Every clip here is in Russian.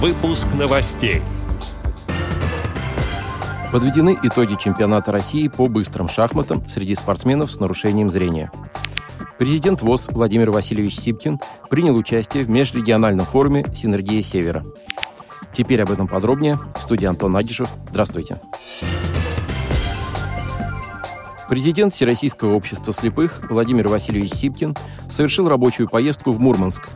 Выпуск новостей. Подведены итоги чемпионата России по быстрым шахматам среди спортсменов с нарушением зрения. Президент ВОЗ Владимир Васильевич Сипкин принял участие в межрегиональном форуме «Синергия Севера». Теперь об этом подробнее. В студии Антон Агишев. Здравствуйте. Президент Всероссийского общества слепых Владимир Васильевич Сипкин совершил рабочую поездку в Мурманск,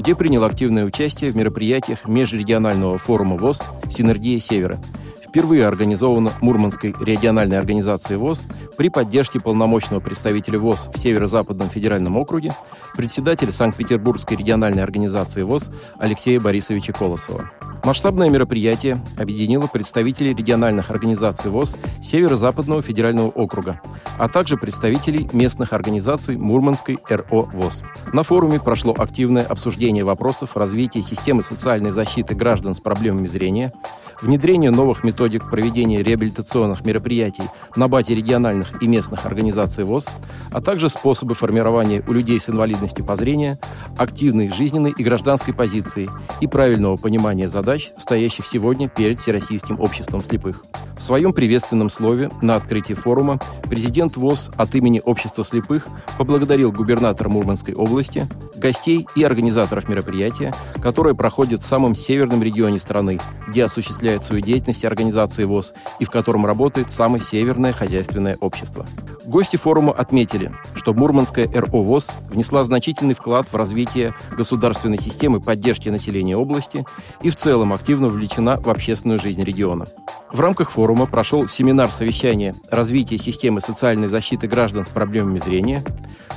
где принял активное участие в мероприятиях межрегионального форума ВОЗ «Синергия Севера», впервые организована Мурманской региональной организацией ВОЗ при поддержке полномочного представителя ВОЗ в Северо-Западном федеральном округе, председателя Санкт-Петербургской региональной организации ВОЗ Алексея Борисовича Колосова. Масштабное мероприятие объединило представителей региональных организаций ВОЗ Северо-Западного федерального округа, а также представителей местных организаций Мурманской РО ВОЗ. На форуме прошло активное обсуждение вопросов развития системы социальной защиты граждан с проблемами зрения, внедрение новых методик проведения реабилитационных мероприятий на базе региональных и местных организаций ВОЗ, а также способы формирования у людей с инвалидностью по зрению активной жизненной и гражданской позиции и правильного понимания задач задач, стоящих сегодня перед Всероссийским обществом слепых. В своем приветственном слове на открытии форума президент ВОЗ от имени Общества слепых поблагодарил губернатора Мурманской области, гостей и организаторов мероприятия, которое проходит в самом северном регионе страны, где осуществляет свою деятельность организации ВОЗ и в котором работает самое северное хозяйственное общество. Гости форума отметили, что Мурманская РО ВОЗ внесла значительный вклад в развитие государственной системы поддержки населения области и в целом активно вовлечена в общественную жизнь региона. В рамках форума прошел семинар совещания «Развитие системы социальной защиты граждан с проблемами зрения»,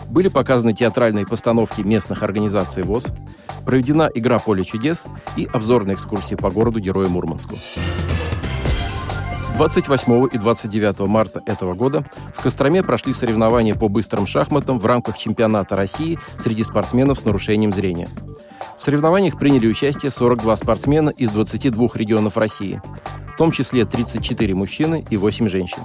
были показаны театральные постановки местных организаций ВОЗ, проведена игра «Поле чудес» и обзорная экскурсия по городу Герою Мурманску. 28 и 29 марта этого года в Костроме прошли соревнования по быстрым шахматам в рамках чемпионата России среди спортсменов с нарушением зрения. В соревнованиях приняли участие 42 спортсмена из 22 регионов России, в том числе 34 мужчины и 8 женщин.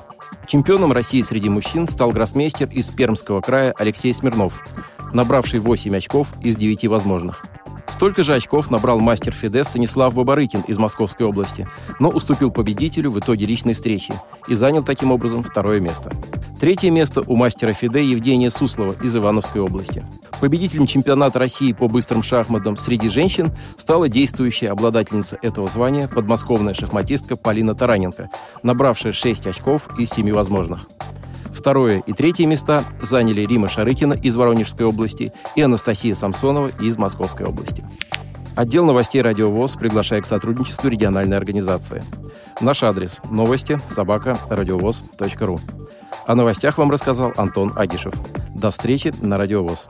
Чемпионом России среди мужчин стал гроссмейстер из Пермского края Алексей Смирнов, набравший 8 очков из 9 возможных – Столько же очков набрал мастер Фиде Станислав Бабарыкин из Московской области, но уступил победителю в итоге личной встречи и занял таким образом второе место. Третье место у мастера Фиде Евгения Суслова из Ивановской области. Победителем чемпионата России по быстрым шахматам среди женщин стала действующая обладательница этого звания подмосковная шахматистка Полина Тараненко, набравшая 6 очков из 7 возможных. Второе и третье места заняли Рима Шарыкина из Воронежской области и Анастасия Самсонова из Московской области. Отдел новостей «Радио ВОЗ» приглашает к сотрудничеству региональной организации. Наш адрес – новости собака радиовоз.ру. О новостях вам рассказал Антон Агишев. До встречи на «Радио ВОЗ».